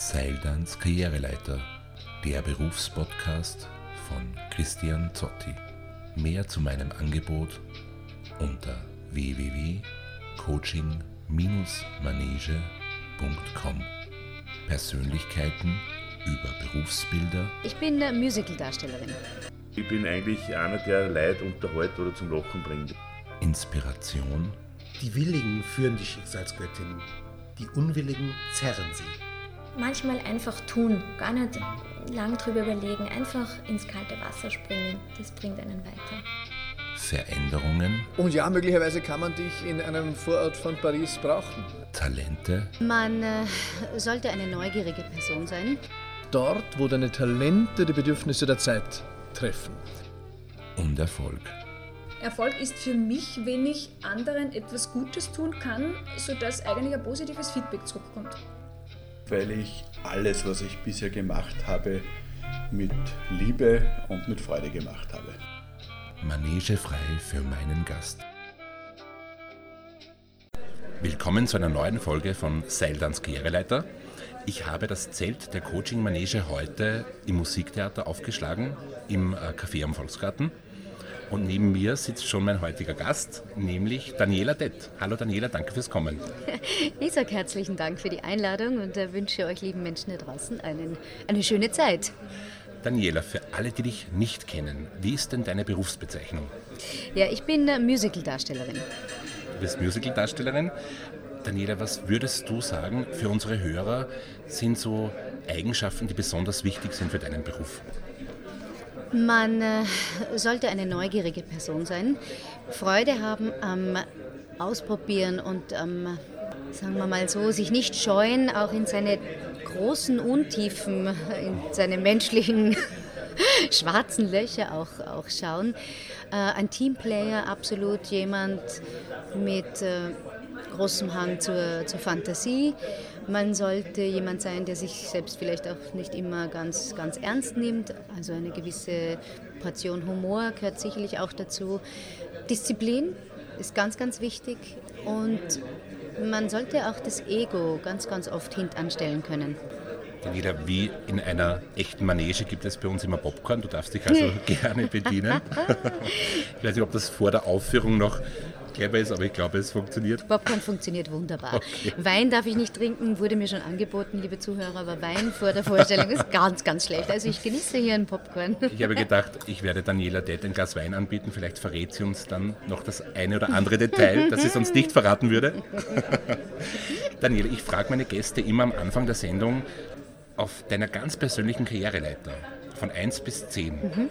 Seildans Karriereleiter, der Berufspodcast von Christian Zotti. Mehr zu meinem Angebot unter www.coaching-manege.com. Persönlichkeiten über Berufsbilder. Ich bin äh, Musicaldarstellerin. Ich bin eigentlich einer, der Leid unterhält oder zum Lachen bringt. Inspiration. Die Willigen führen die Schicksalsgöttin, die Unwilligen zerren sie. Manchmal einfach tun, gar nicht lang drüber überlegen, einfach ins kalte Wasser springen, das bringt einen weiter. Veränderungen. Und ja, möglicherweise kann man dich in einem Vorort von Paris brauchen. Talente. Man äh, sollte eine neugierige Person sein. Dort, wo deine Talente die Bedürfnisse der Zeit treffen. Und Erfolg. Erfolg ist für mich, wenn ich anderen etwas Gutes tun kann, sodass eigentlich ein positives Feedback zurückkommt. Weil ich alles, was ich bisher gemacht habe, mit Liebe und mit Freude gemacht habe. Manege frei für meinen Gast. Willkommen zu einer neuen Folge von Seildans Karriereleiter. Ich habe das Zelt der Coaching Manege heute im Musiktheater aufgeschlagen, im äh, Café am Volksgarten. Und neben mir sitzt schon mein heutiger Gast, nämlich Daniela Dett. Hallo Daniela, danke fürs Kommen. Ich sage herzlichen Dank für die Einladung und äh, wünsche euch lieben Menschen da draußen einen, eine schöne Zeit. Daniela, für alle, die dich nicht kennen, wie ist denn deine Berufsbezeichnung? Ja, ich bin äh, Musicaldarstellerin. Du bist Musicaldarstellerin. Daniela, was würdest du sagen, für unsere Hörer sind so Eigenschaften, die besonders wichtig sind für deinen Beruf? Man äh, sollte eine neugierige Person sein, Freude haben am Ausprobieren und am, sagen wir mal so, sich nicht scheuen, auch in seine großen Untiefen, in seine menschlichen schwarzen Löcher auch, auch schauen. Äh, ein Teamplayer, absolut jemand mit äh, großem Hang zur, zur Fantasie. Man sollte jemand sein, der sich selbst vielleicht auch nicht immer ganz, ganz ernst nimmt. Also eine gewisse Portion Humor gehört sicherlich auch dazu. Disziplin ist ganz, ganz wichtig. Und man sollte auch das Ego ganz, ganz oft hintanstellen können. Daniela, wie in einer echten Manege gibt es bei uns immer Popcorn. Du darfst dich also gerne bedienen. ich weiß nicht, ob das vor der Aufführung noch clever ist, aber ich glaube, es funktioniert. Popcorn funktioniert wunderbar. Okay. Wein darf ich nicht trinken, wurde mir schon angeboten, liebe Zuhörer, aber Wein vor der Vorstellung ist ganz, ganz schlecht. Also ich genieße hier einen Popcorn. Ich habe gedacht, ich werde Daniela Dett ein Glas Wein anbieten. Vielleicht verrät sie uns dann noch das eine oder andere Detail, das sie sonst nicht verraten würde. Daniela, ich frage meine Gäste immer am Anfang der Sendung, auf deiner ganz persönlichen Karriereleiter von 1 bis 10, mhm.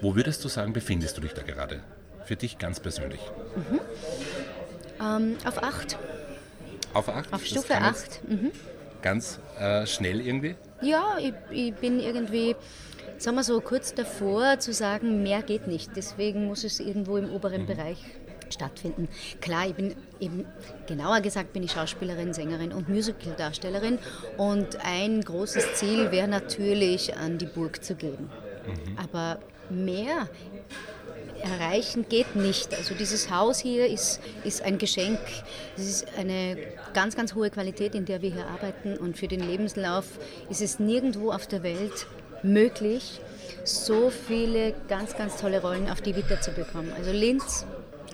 wo würdest du sagen, befindest du dich da gerade? Für dich ganz persönlich. Mhm. Ähm, auf 8. Auf 8? Auf Stufe 8. Mhm. Ganz äh, schnell irgendwie? Ja, ich, ich bin irgendwie sagen wir so, kurz davor zu sagen, mehr geht nicht. Deswegen muss es irgendwo im oberen mhm. Bereich stattfinden. Klar, ich bin eben, genauer gesagt, bin ich Schauspielerin, Sängerin und Musicaldarstellerin und ein großes Ziel wäre natürlich, an die Burg zu gehen. Mhm. Aber mehr erreichen geht nicht. Also dieses Haus hier ist, ist ein Geschenk. Es ist eine ganz, ganz hohe Qualität, in der wir hier arbeiten und für den Lebenslauf ist es nirgendwo auf der Welt möglich, so viele ganz, ganz tolle Rollen auf die Vita zu bekommen. Also Linz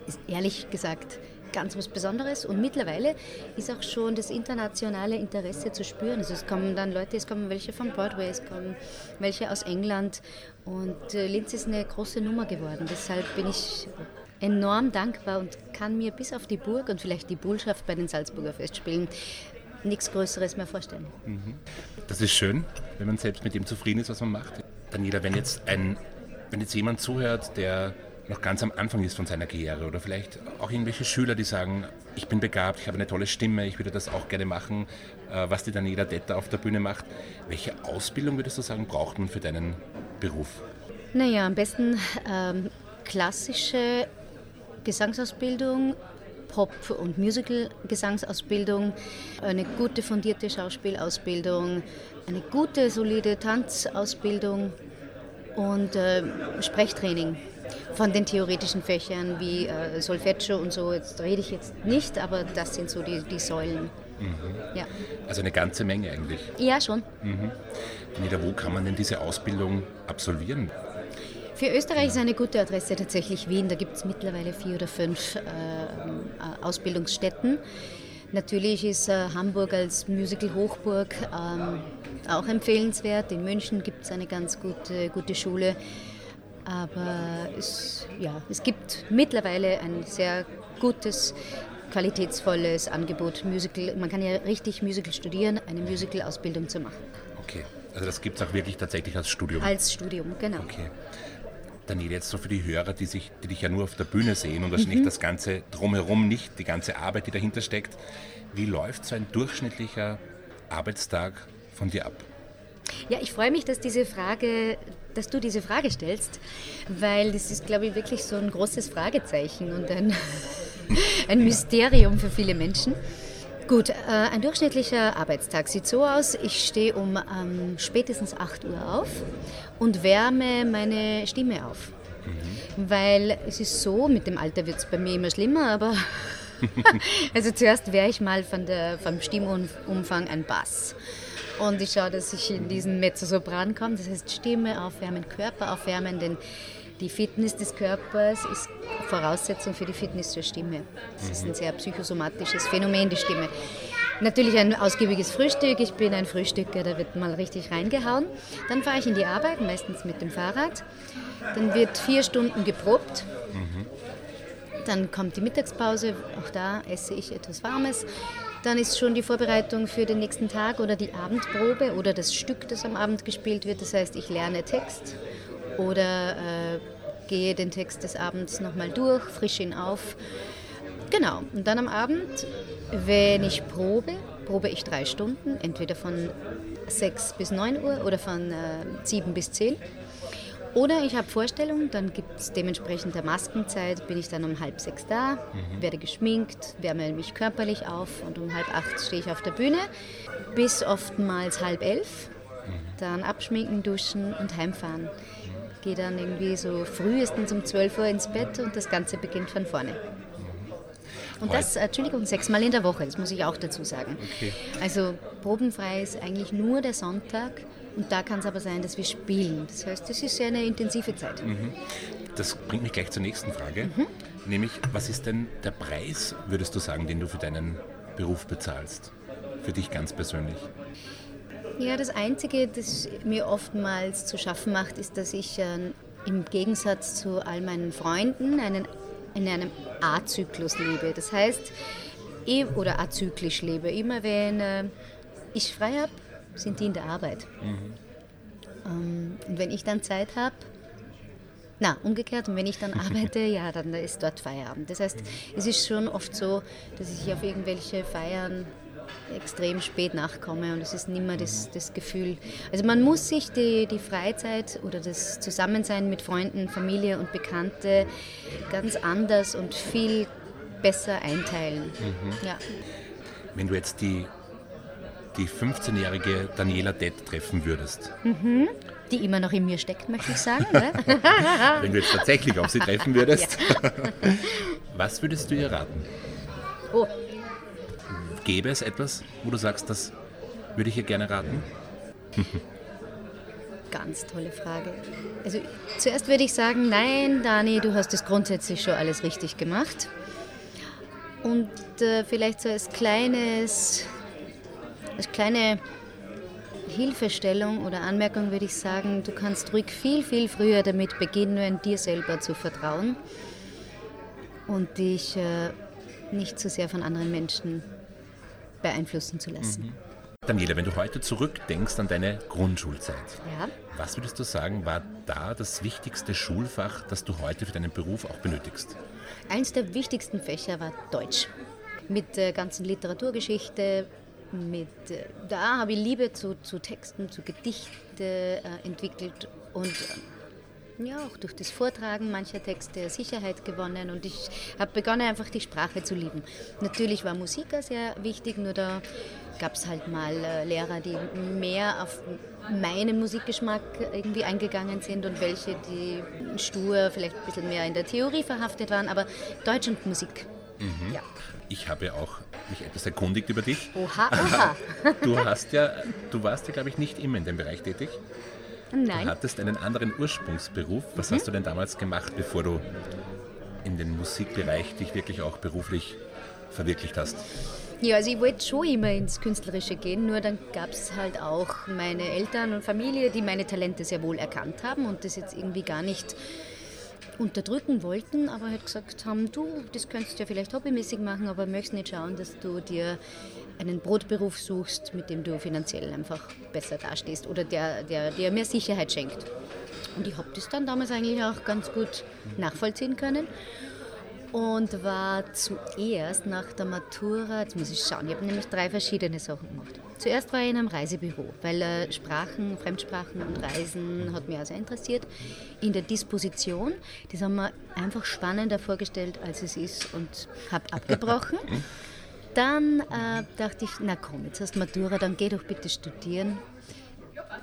ist ehrlich gesagt ganz was Besonderes und mittlerweile ist auch schon das internationale Interesse zu spüren. Also es kommen dann Leute, es kommen welche von Broadway, es kommen welche aus England und äh, Linz ist eine große Nummer geworden. Deshalb bin ich enorm dankbar und kann mir bis auf die Burg und vielleicht die Bullschaft bei den Salzburger Festspielen nichts Größeres mehr vorstellen. Mhm. Das ist schön, wenn man selbst mit dem zufrieden ist, was man macht. Daniela, wenn jetzt, ein, wenn jetzt jemand zuhört, der noch ganz am Anfang ist von seiner Karriere oder vielleicht auch irgendwelche Schüler, die sagen, ich bin begabt, ich habe eine tolle Stimme, ich würde das auch gerne machen, äh, was die Daniela Detta auf der Bühne macht. Welche Ausbildung würdest du sagen, braucht man für deinen Beruf? Naja, am besten ähm, klassische Gesangsausbildung, Pop- und Musical-Gesangsausbildung, eine gute fundierte Schauspielausbildung, eine gute, solide Tanzausbildung und äh, Sprechtraining von den theoretischen Fächern wie äh, Solfeggio und so. Jetzt rede ich jetzt nicht, aber das sind so die, die Säulen. Ja. Also eine ganze Menge eigentlich. ja, schon. Nida, wo kann man denn diese Ausbildung absolvieren? Für Österreich ist eine gute Adresse tatsächlich Wien. Da gibt es mittlerweile vier oder fünf äh, äh, Ausbildungsstätten. Natürlich ist äh, Hamburg als Musical-Hochburg ähm, auch empfehlenswert. In München gibt es eine ganz gute, gute Schule. Aber es, ja, es gibt mittlerweile ein sehr gutes, qualitätsvolles Angebot. Musical, man kann ja richtig Musical studieren, eine Musical-Ausbildung zu machen. Okay, also das gibt es auch wirklich tatsächlich als Studium. Als Studium, genau. Okay. Daniel, jetzt so für die Hörer, die, sich, die dich ja nur auf der Bühne sehen und wahrscheinlich das Ganze drumherum nicht, die ganze Arbeit, die dahinter steckt. Wie läuft so ein durchschnittlicher Arbeitstag von dir ab? Ja, ich freue mich, dass diese Frage, dass du diese Frage stellst, weil das ist, glaube ich, wirklich so ein großes Fragezeichen und ein, ein Mysterium für viele Menschen. Gut, äh, ein durchschnittlicher Arbeitstag sieht so aus, ich stehe um ähm, spätestens 8 Uhr auf und wärme meine Stimme auf. Weil es ist so, mit dem Alter wird es bei mir immer schlimmer, aber also zuerst wäre ich mal von der, vom Stimmumfang ein Bass. Und ich schaue, dass ich in diesen Mezzosopran komme. Das heißt Stimme aufwärmen, Körper aufwärmen, denn die Fitness des Körpers ist Voraussetzung für die Fitness der Stimme. Das ist ein sehr psychosomatisches Phänomen, die Stimme. Natürlich ein ausgiebiges Frühstück. Ich bin ein Frühstücker, da wird mal richtig reingehauen. Dann fahre ich in die Arbeit, meistens mit dem Fahrrad. Dann wird vier Stunden geprobt. Dann kommt die Mittagspause, auch da esse ich etwas Warmes. Dann ist schon die Vorbereitung für den nächsten Tag oder die Abendprobe oder das Stück, das am Abend gespielt wird. Das heißt, ich lerne Text oder äh, gehe den Text des Abends nochmal durch, frische ihn auf. Genau, und dann am Abend, wenn ich probe, probe ich drei Stunden, entweder von 6 bis 9 Uhr oder von äh, 7 bis 10. Oder ich habe Vorstellungen, dann gibt es dementsprechend der Maskenzeit, bin ich dann um halb sechs da, werde geschminkt, wärme mich körperlich auf und um halb acht stehe ich auf der Bühne, bis oftmals halb elf. Dann abschminken, duschen und heimfahren. Gehe dann irgendwie so frühestens um 12 Uhr ins Bett und das Ganze beginnt von vorne. Und das, Entschuldigung, sechsmal in der Woche, das muss ich auch dazu sagen. Also probenfrei ist eigentlich nur der Sonntag und da kann es aber sein, dass wir spielen. Das heißt, das ist ja eine intensive Zeit. Das bringt mich gleich zur nächsten Frage. Nämlich, was ist denn der Preis, würdest du sagen, den du für deinen Beruf bezahlst? Für dich ganz persönlich. Ja, das Einzige, das mir oftmals zu schaffen macht, ist, dass ich äh, im Gegensatz zu all meinen Freunden einen, in einem A-Zyklus lebe. Das heißt, eh- oder azyklisch lebe. Immer wenn äh, ich frei habe, sind die in der Arbeit. Ähm, und wenn ich dann Zeit habe, na, umgekehrt, und wenn ich dann arbeite, ja, dann ist dort Feierabend. Das heißt, es ist schon oft so, dass ich auf irgendwelche Feiern extrem spät nachkomme und es ist nicht mehr das, das Gefühl. Also man muss sich die, die Freizeit oder das Zusammensein mit Freunden, Familie und Bekannte ganz anders und viel besser einteilen. Ja. Wenn du jetzt die, die 15-jährige Daniela Dett treffen würdest, Die immer noch in mir steckt, möchte ich sagen. Ne? wenn du jetzt tatsächlich auf sie treffen würdest, was würdest du ihr raten? Oh, Gäbe es etwas, wo du sagst, das würde ich ihr gerne raten? ganz tolle Frage. Also zuerst würde ich sagen, nein, Dani, du hast es grundsätzlich schon alles richtig gemacht. Und äh, vielleicht so als kleines, als kleine Hilfestellung oder Anmerkung würde ich sagen, du kannst ruhig viel, viel früher damit beginnen, dir selber zu vertrauen und dich äh, nicht zu sehr von anderen Menschen beeinflussen zu lassen. Daniela, wenn du heute zurückdenkst an deine Grundschulzeit, Ja. was würdest du sagen, war da das wichtigste Schulfach, das du heute für deinen Beruf auch benötigst? Eins der wichtigsten Fächer war Deutsch. Mit der ganzen Literaturgeschichte, mit, äh, da habe ich Liebe zu, zu Texten, zu Gedichten äh, entwickelt und äh, ja, auch durch das Vortragen mancher Texte Sicherheit gewonnen und ich habe begonnen, einfach die Sprache zu lieben. Natürlich war Musik sehr wichtig, nur da gab es halt mal äh, Lehrer, die mehr auf meinen Musikgeschmack irgendwie eingegangen sind und welche, die stur vielleicht ein bisschen mehr in der Theorie verhaftet waren, aber Deutsch und Musik Ja. Ich habe ja auch mich etwas erkundigt über dich. Oha, oha. Du hast ja, du warst ja, glaube ich, nicht immer in dem Bereich tätig. Du Nein. hattest einen anderen Ursprungsberuf. Was hast du denn damals gemacht, bevor du in den Musikbereich dich wirklich auch beruflich verwirklicht hast? Ja, also ich wollte schon immer ins Künstlerische gehen, nur dann gab es halt auch meine Eltern und Familie, die meine Talente sehr wohl erkannt haben und das jetzt irgendwie gar nicht unterdrücken wollten, aber halt gesagt haben, du, das könntest du ja vielleicht hobbymäßig machen, aber möchtest nicht schauen, dass du dir einen Brotberuf suchst, mit dem du finanziell einfach besser dastehst oder der, der dir mehr Sicherheit schenkt. Und ich habe das dann damals eigentlich auch ganz gut nachvollziehen können und war zuerst nach der Matura, jetzt muss ich schauen, ich habe nämlich drei verschiedene Sachen gemacht. Zuerst war ich in einem Reisebüro, weil äh, Sprachen, Fremdsprachen und Reisen hat mich auch sehr interessiert. In der Disposition, das haben wir einfach spannender vorgestellt, als es ist und habe abgebrochen. Dann äh, dachte ich, na komm, jetzt hast du Matura, dann geh doch bitte studieren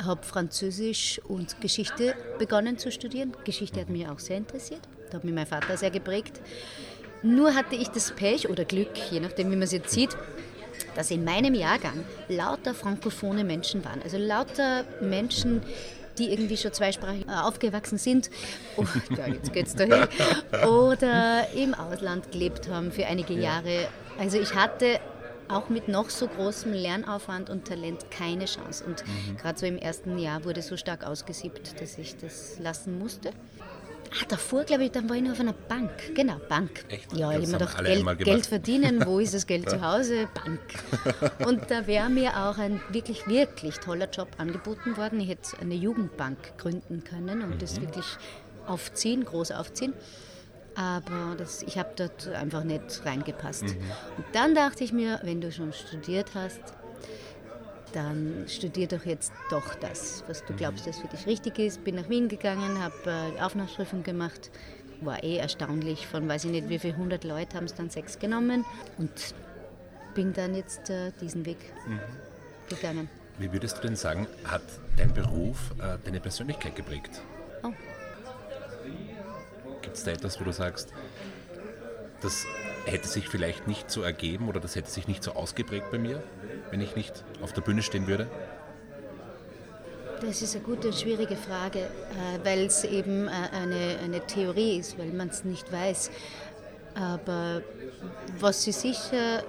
habe Französisch und Geschichte begonnen zu studieren. Geschichte hat mich auch sehr interessiert. Da hat mich mein Vater sehr geprägt. Nur hatte ich das Pech oder Glück, je nachdem, wie man es jetzt sieht, dass in meinem Jahrgang lauter frankophone Menschen waren. Also lauter Menschen, die irgendwie schon zweisprachig äh, aufgewachsen sind. Oh, ja, jetzt geht's dahin. Oder im Ausland gelebt haben für einige Jahre. Also ich hatte auch mit noch so großem Lernaufwand und Talent keine Chance. Und gerade so im ersten Jahr wurde so stark ausgesiebt, dass ich das lassen musste. Ah, davor, glaube ich, dann war ich noch auf einer Bank. Genau, Bank. Echt? Ja, Ja, ich das habe mir gedacht, Geld. Geld verdienen, wo ist das Geld zu Hause? Bank. Und da wäre mir auch ein wirklich, wirklich toller Job angeboten worden. Ich hätte eine Jugendbank gründen können und das wirklich aufziehen, groß aufziehen. Aber das, ich habe dort einfach nicht reingepasst. Und dann dachte ich mir, wenn du schon studiert hast, dann studier doch jetzt doch das, was du glaubst, das für dich richtig ist. Bin nach Wien gegangen, habe äh, Aufnahmeprüfung gemacht. War eh erstaunlich, von weiß ich nicht wie viele hundert Leute haben es dann sechs genommen und bin dann jetzt äh, diesen Weg gegangen. Wie würdest du denn sagen, hat dein Beruf äh, deine Persönlichkeit geprägt? Oh. Gibt es da etwas, wo du sagst, das hätte sich vielleicht nicht so ergeben oder das hätte sich nicht so ausgeprägt bei mir, wenn ich nicht auf der Bühne stehen würde? Das ist eine gute und schwierige Frage, äh, weil es eben äh, eine, eine Theorie ist, weil man es nicht weiß. Aber was sie sicher,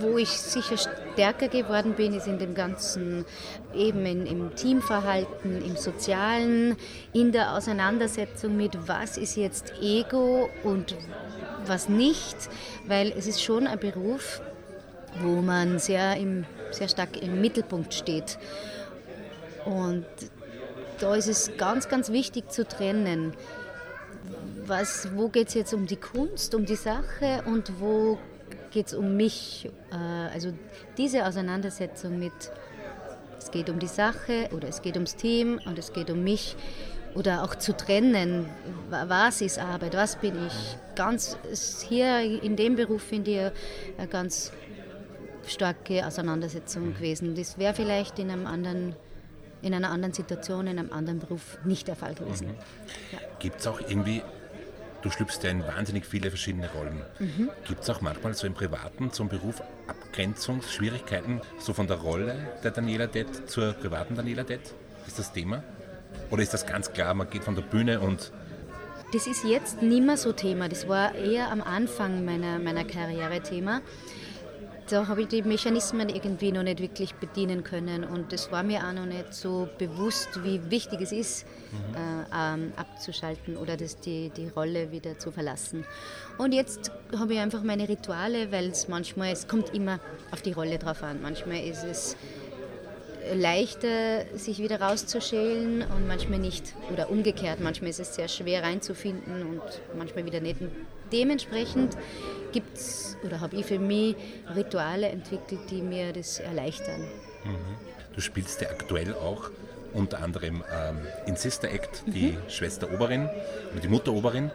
wo ich sicher stärker geworden bin, ist in dem ganzen, eben in, im Teamverhalten, im Sozialen, in der Auseinandersetzung mit, was ist jetzt Ego und was nicht, weil es ist schon ein Beruf, wo man sehr, im, sehr stark im Mittelpunkt steht. Und da ist es ganz, ganz wichtig zu trennen. Was, wo geht es jetzt um die Kunst, um die Sache und wo geht es um mich? Äh, Also diese Auseinandersetzung mit, es geht um die Sache oder es geht ums Team und es geht um mich oder auch zu trennen, wa- was ist Arbeit, was bin ich. Ganz hier in dem Beruf finde ich eine ganz starke Auseinandersetzung gewesen. Das wäre vielleicht in einem anderen in einer anderen Situation, in einem anderen Beruf nicht der Fall gewesen. Gibt es auch irgendwie, du schlüpfst ja in wahnsinnig viele verschiedene Rollen. Gibt es auch manchmal so im Privaten zum Beruf Abgrenzungsschwierigkeiten, so von der Rolle der Daniela Dett zur privaten Daniela Dett? Ist das Thema? Oder ist das ganz klar, man geht von der Bühne und Das ist jetzt nicht mehr so Thema. Das war eher am Anfang meiner, meiner Karriere Thema. Da habe ich die Mechanismen irgendwie noch nicht wirklich bedienen können und es war mir auch noch nicht so bewusst, wie wichtig es ist, äh, ähm, abzuschalten oder das, die, die Rolle wieder zu verlassen. Und jetzt habe ich einfach meine Rituale, weil es manchmal, es kommt immer auf die Rolle drauf an. Manchmal ist es leichter, sich wieder rauszuschälen und manchmal nicht. Oder umgekehrt, manchmal ist es sehr schwer reinzufinden und manchmal wieder nicht. Und dementsprechend gibt es, oder habe ich für mich Rituale entwickelt, die mir das erleichtern. du spielst ja aktuell auch unter anderem ähm, in Sister Act die Schwester Oberin oder die Mutter Oberin.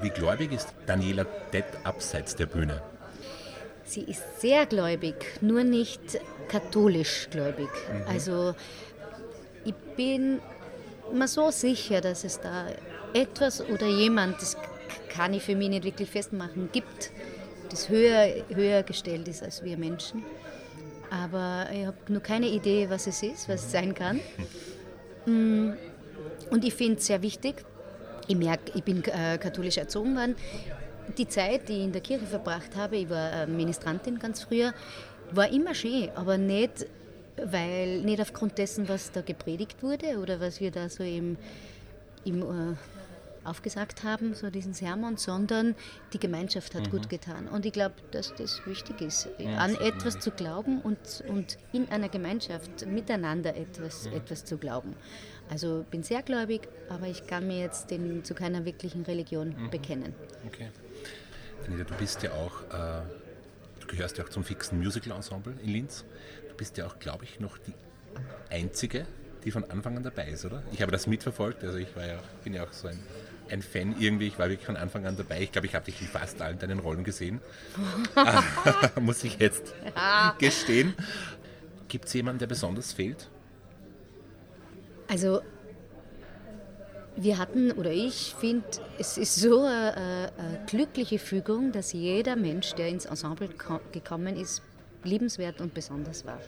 Wie gläubig ist Daniela Dett abseits der Bühne? Sie ist sehr gläubig, nur nicht katholisch gläubig. Also ich bin mir so sicher, dass es da etwas oder jemand, das kann ich für mich nicht wirklich festmachen, gibt, das höher, höher gestellt ist als wir Menschen. Aber ich habe nur keine Idee, was es ist, was es sein kann. Mm, und ich finde es sehr wichtig. Ich merke, ich bin äh, katholisch erzogen worden. Die Zeit, die ich in der Kirche verbracht habe, ich war äh, Ministrantin ganz früher, war immer schön, aber nicht, weil, nicht aufgrund dessen, was da gepredigt wurde oder was wir da so im, im äh, aufgesagt haben, so diesen Sermon, sondern die Gemeinschaft hat mhm. gut getan. Und ich glaube, dass das wichtig ist, ja, an etwas zu glauben und, und in einer Gemeinschaft miteinander etwas, mhm. etwas zu glauben. Also bin sehr gläubig, aber ich kann mir jetzt den, zu keiner wirklichen Religion mhm. bekennen. Okay. Anita, du bist ja auch, äh, du gehörst ja auch zum fixen Musical-Ensemble in Linz. Du bist ja auch, glaube ich, noch die einzige, die von Anfang an dabei ist, oder? Ich habe das mitverfolgt, also ich war ja, bin ja auch so ein ein Fan irgendwie. Ich war wirklich von Anfang an dabei. Ich glaube, ich habe dich in fast allen deinen Rollen gesehen. Muss ich jetzt gestehen. Gibt es jemanden, der besonders fehlt? Also, wir hatten, oder ich finde, es ist so eine, eine, glückliche Fügung, dass jeder Mensch, der ins Ensemble gekommen ist, liebenswert und besonders war.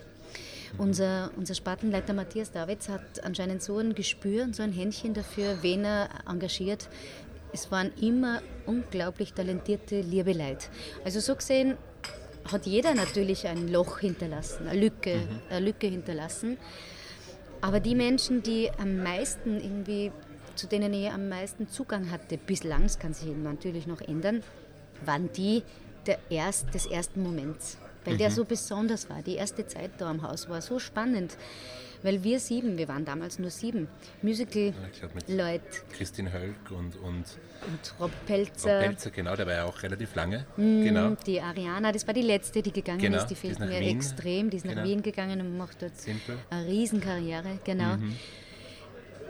Unser, unser Spartenleiter Matthias Davids hat anscheinend so ein Gespür und so ein Händchen dafür, wen er engagiert. Es waren immer unglaublich talentierte liebe Leute. Also so gesehen hat jeder natürlich ein Loch hinterlassen, eine Lücke, mhm. eine Lücke hinterlassen. Aber die Menschen, die am meisten irgendwie, zu denen ich am meisten Zugang hatte, bislang, das kann sich natürlich noch ändern, waren die der erst, des ersten Moments weil mhm. der so besonders war. Die erste Zeit da am Haus war so spannend, weil wir sieben, wir waren damals nur sieben, Musical-Leute. Christine Hölk und, und, und Rob Pelzer. Rob Pelzer, genau, der war ja auch relativ lange. Mm, genau. Die Ariana, das war die letzte, die gegangen genau, ist, die fehlt mir Wien. extrem. Die ist genau. nach Wien gegangen und macht dort Simple. eine Riesenkarriere, genau. Mhm.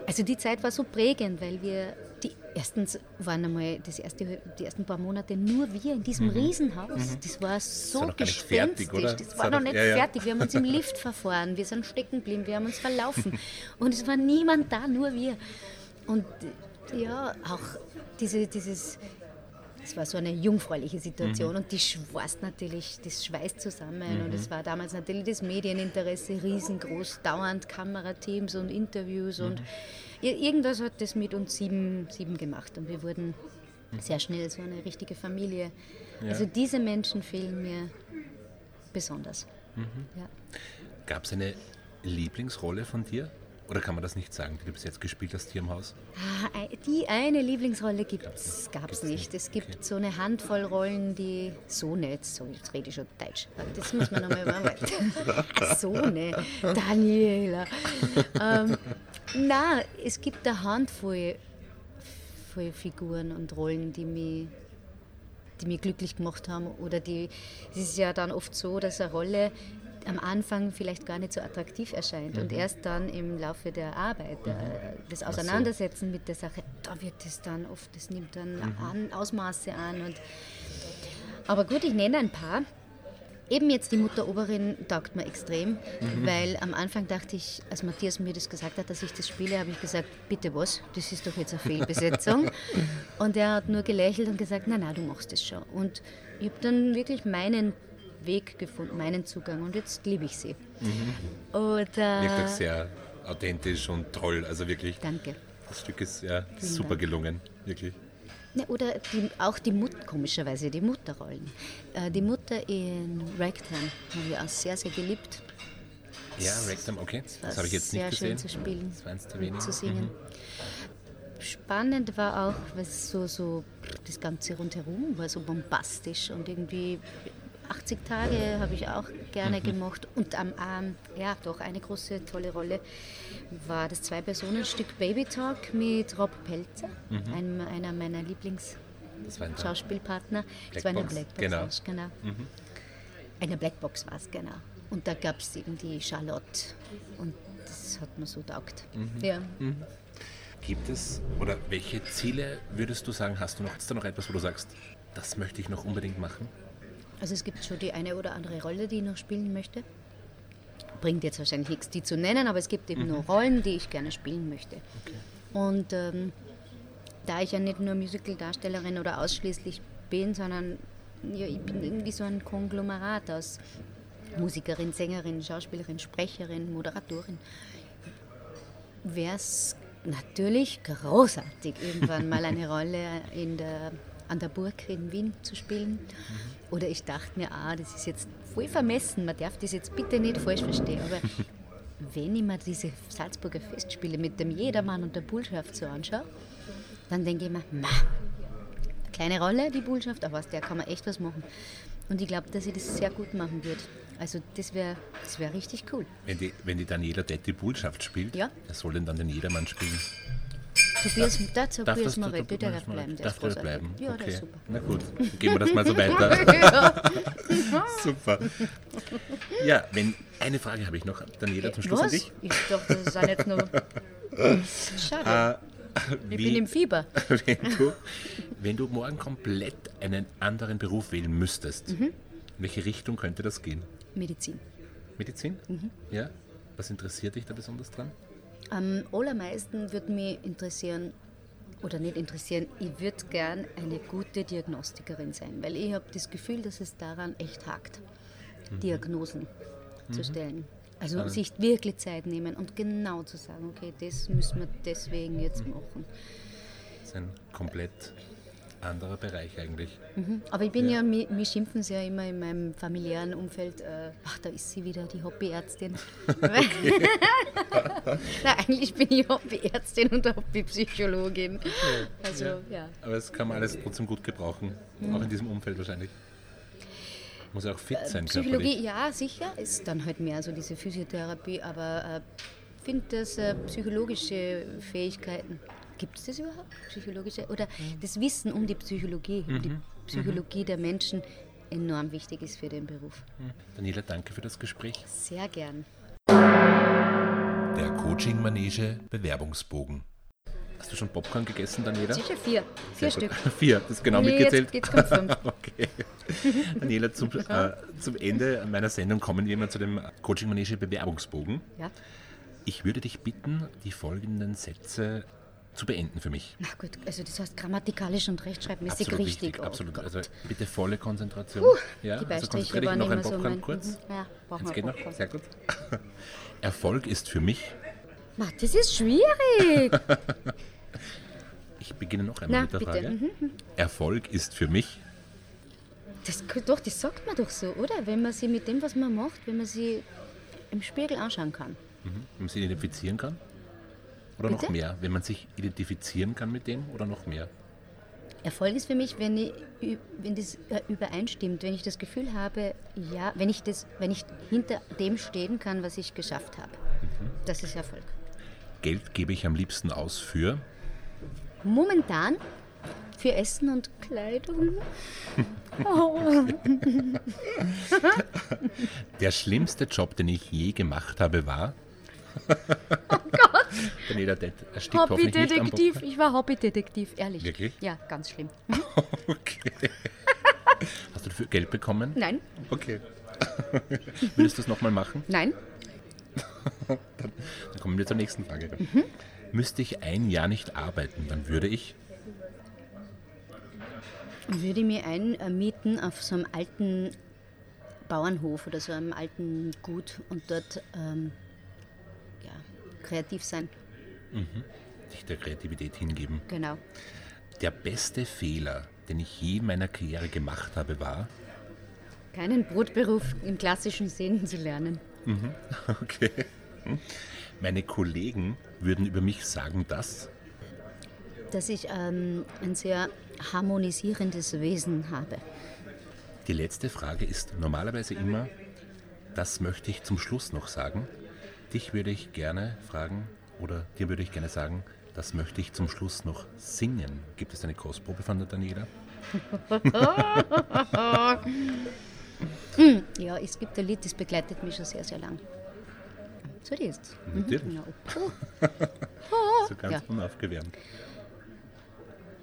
Also die Zeit war so prägend, weil wir die erstens waren einmal das erste, die ersten paar Monate nur wir in diesem mhm. Riesenhaus. Mhm. Das war so das war gespenstig. Fertig, das war noch nicht ja, fertig. Wir haben uns im Lift verfahren, wir sind stecken geblieben, wir haben uns verlaufen. Und es war niemand da, nur wir. Und ja, auch diese, dieses, es war so eine jungfräuliche Situation mhm. und die schweißt natürlich, das schweißt zusammen. Mhm. Und es war damals natürlich das Medieninteresse riesengroß, dauernd Kamerateams und Interviews und mhm. Irgendwas hat das mit uns sieben, sieben gemacht und wir wurden sehr schnell so eine richtige Familie. Ja. Also diese Menschen fehlen mir besonders. Mhm. Ja. Gab es eine Lieblingsrolle von dir? Oder kann man das nicht sagen, die du bis jetzt gespielt hast hier im Haus? Ah, die eine Lieblingsrolle gab es nicht. Es gibt okay. so eine Handvoll Rollen, die so nicht, so jetzt rede ich schon Deutsch, das muss man nochmal überarbeiten. so ne, Daniela. ähm, na, es gibt eine Handvoll voll Figuren und Rollen, die mich, die mich glücklich gemacht haben. Oder die, es ist ja dann oft so, dass eine Rolle am Anfang vielleicht gar nicht so attraktiv erscheint mhm. und erst dann im Laufe der Arbeit, mhm. das Auseinandersetzen so. mit der Sache, da wird es dann oft, das nimmt dann mhm. an, Ausmaße an. Und, aber gut, ich nenne ein paar. Eben jetzt die Mutteroberin taugt mir extrem, mhm. weil am Anfang dachte ich, als Matthias mir das gesagt hat, dass ich das spiele, habe ich gesagt, bitte was, das ist doch jetzt eine Fehlbesetzung. und er hat nur gelächelt und gesagt, nein, nein, du machst das schon. Und ich habe dann wirklich meinen Weg gefunden, meinen Zugang und jetzt liebe ich sie. Mhm. Und, äh, wirklich sehr authentisch und toll, also wirklich. Danke. Das Stück ist ja super Dank. gelungen, wirklich. Ja, oder die, auch die Mutter, komischerweise die Mutterrollen. Äh, die Mutter in Ragtime haben wir auch sehr, sehr geliebt. Ja, Ragtime, okay. Das, das habe ich jetzt nicht gesehen. Sehr schön zu spielen, das war eins zu wenig. zu singen. Mhm. Spannend war auch, was so, so das Ganze rundherum war so bombastisch und irgendwie 80 Tage habe ich auch gerne mhm. gemacht. Und am ähm, ja, doch eine große, tolle Rolle war das Zwei-Personen-Stück Baby Talk mit Rob Pelzer, mhm. einem, einer meiner Lieblings-Schauspielpartner. Das war eine Blackbox, genau. genau. Mhm. Eine Blackbox war es, genau. Und da gab es eben die Charlotte und das hat mir so taugt. Mhm. Ja. Mhm. Gibt es, oder welche Ziele würdest du sagen, hast du noch, ist da noch etwas, wo du sagst, das möchte ich noch unbedingt machen? Also es gibt schon die eine oder andere Rolle, die ich noch spielen möchte. Bringt jetzt wahrscheinlich nichts, die zu nennen, aber es gibt eben mhm. nur Rollen, die ich gerne spielen möchte. Okay. Und ähm, da ich ja nicht nur Musical-Darstellerin oder ausschließlich bin, sondern ja, ich bin irgendwie so ein Konglomerat aus Musikerin, Sängerin, Schauspielerin, Sprecherin, Moderatorin, wäre es natürlich großartig, irgendwann mal eine Rolle in der, an der Burg in Wien zu spielen. Oder ich dachte mir, ah, das ist jetzt voll vermessen, man darf das jetzt bitte nicht falsch verstehen, aber wenn ich mir diese Salzburger Festspiele mit dem Jedermann und der Bullschaft so anschaue, dann denke ich mir, ma, kleine Rolle, die Bullschaft, aber aus der kann man echt was machen. Und ich glaube, dass ich das sehr gut machen würde. Also das wäre das wär richtig cool. Wenn die, wenn die Daniela Detti Bullschaft spielt, Ja. wer soll denn dann den Jedermann spielen? Tobias, der Tobias das- Moretti, der darf bleiben. Der Darf ist bleiben? Ja, okay. der ist super. Na gut, dann geben wir das mal so weiter. super. Ja, wenn, eine Frage habe ich noch, Daniela, zum Schluss an Was? dich. Ich dachte, das sind jetzt noch... Schade, ich bin im Fieber. wenn, du, wenn du morgen komplett einen anderen Beruf wählen müsstest, Mhm. in welche Richtung könnte das gehen? Medizin. Medizin? Mhm. Ja? Was interessiert dich da besonders dran? Am allermeisten würde mich interessieren, oder nicht interessieren, ich würde gern eine gute Diagnostikerin sein, weil ich habe das Gefühl, dass es daran echt hakt, Diagnosen zu stellen. Also sich wirklich Zeit nehmen und genau zu sagen, okay, das müssen wir deswegen jetzt machen. Das ist ein komplett anderer Bereich eigentlich. Aber ich bin ja, mir, mir schimpfen sie ja immer in meinem familiären Umfeld, äh, ach, da ist sie wieder, die Hobbyärztin. Na, eigentlich bin ich Hobbyärztin und Hobbypsychologin. Also, ja. Aber es kann man alles trotzdem gut gebrauchen, Mhm. auch in diesem Umfeld wahrscheinlich. Muss ja auch fit sein, Äh, Psychologie, körperlich. ja, sicher, ist dann halt mehr so diese Physiotherapie, aber ich finde, dass äh, psychologische Fähigkeiten, gibt es das überhaupt? Psychologische, oder das Wissen um die Psychologie, um die Psychologie der Menschen enorm wichtig ist für den Beruf. Daniela, danke für das Gespräch. Sehr gern. Der Coaching Manege Bewerbungsbogen. Hast du schon Popcorn gegessen, Daniela? Sicher vier. Vier Stück. Vier, das ist genau Nee, mitgezählt. Jetzt geht's um fünf. Okay. Daniela, zum, äh, zum Ende meiner Sendung kommen wir mal zu dem Coaching Manege Bewerbungsbogen. Ja. Ich würde dich bitten, die folgenden Sätze zu beenden für mich. Na gut, also das heißt grammatikalisch und rechtschreibmäßig Absolut richtig. wichtig, Oh absolut. Gott. Also bitte volle Konzentration. ja, die also konzentriere dich noch ein so Popcorn mein- kurz. Mhm. Ja, brauchen wir geht noch, sehr gut. Erfolg ist für mich, Ma, das ist schwierig. ich beginne noch einmal Na, mit der bitte. Frage. Mhm. Erfolg ist für mich, Das, doch, das sagt man doch so, oder? Wenn man sie mit dem, was man macht, wenn man sie im Spiegel anschauen kann. wenn man sich identifizieren kann? Oder noch Bitte? mehr? Wenn man sich identifizieren kann mit dem oder noch mehr? Erfolg ist für mich, wenn, ich, wenn das äh, übereinstimmt, wenn ich das Gefühl habe, ja, wenn ich, das, wenn ich hinter dem stehen kann, was ich geschafft habe. Das ist Erfolg. Geld gebe ich am liebsten aus für. Momentan für Essen und Kleidung. Oh. Der schlimmste Job, den ich je gemacht habe, war. Oh Gott! Daniela, das stickt hoffentlich nicht am Hobbydetektiv. Ich war Hobbydetektiv, ehrlich. Wirklich? Ja, ganz schlimm. Okay. Hast du dafür Geld bekommen? Nein, Okay. Würdest du das nochmal machen? nein. Dann kommen wir zur nächsten Frage. Müsste ich ein Jahr nicht arbeiten, dann würde ich. Würde ich mir einmieten auf so einem alten Bauernhof oder so einem alten Gut und dort ähm, kreativ sein. Sich der Kreativität hingeben. Genau. Der beste Fehler, den ich je in meiner Karriere gemacht habe, war. Keinen Brotberuf im klassischen Sinn zu lernen. Okay. Meine Kollegen würden über mich sagen, dass. Dass ich ähm, ein sehr harmonisierendes Wesen habe. Die letzte Frage ist normalerweise immer, das möchte ich zum Schluss noch sagen. Dich würde ich gerne fragen, oder dir würde ich gerne sagen, das möchte ich zum Schluss noch singen. Gibt es eine Kostprobe von der Daniela? Ja, es gibt ein Lied, das begleitet mich schon sehr, sehr lang. So, die ist. Natürlich. Genau. So ganz Ja. unaufgewärmt.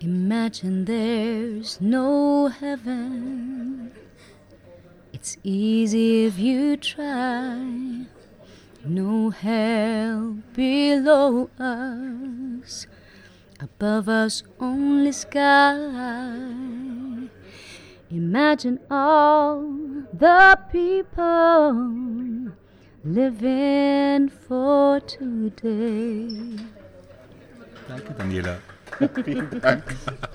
Imagine there's no heaven. It's easy if you try. No hell below us. above us only sky. Imagine all the people living for today. Danke, Daniela. Vielen Dank.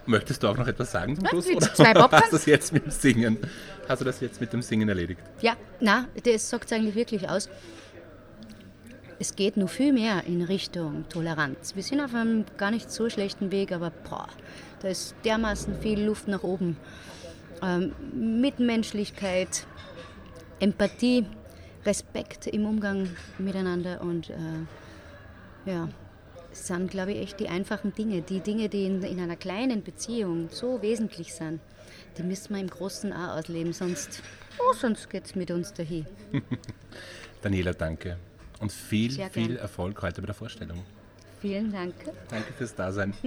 Möchtest du auch noch etwas sagen zum Was, Schluss? Oder zwei Popcorn? hast du das jetzt mit dem Singen? Hast du das jetzt mit dem Singen erledigt? Ja, na, das sagt es eigentlich wirklich aus. Es geht nur viel mehr in Richtung Toleranz. Wir sind auf einem gar nicht so schlechten Weg, aber boah, da ist dermaßen viel Luft nach oben. Ähm, Mitmenschlichkeit, Empathie, Respekt im Umgang miteinander und äh, ja, es sind, glaube ich, echt die einfachen Dinge. Die Dinge, die in, in einer kleinen Beziehung so wesentlich sind, die müssen wir im Großen auch ausleben, sonst, oh, sonst geht es mit uns dahin. Daniela, danke. Und viel, Sehr viel gern. Erfolg heute bei der Vorstellung. Vielen Dank. Danke fürs Dasein.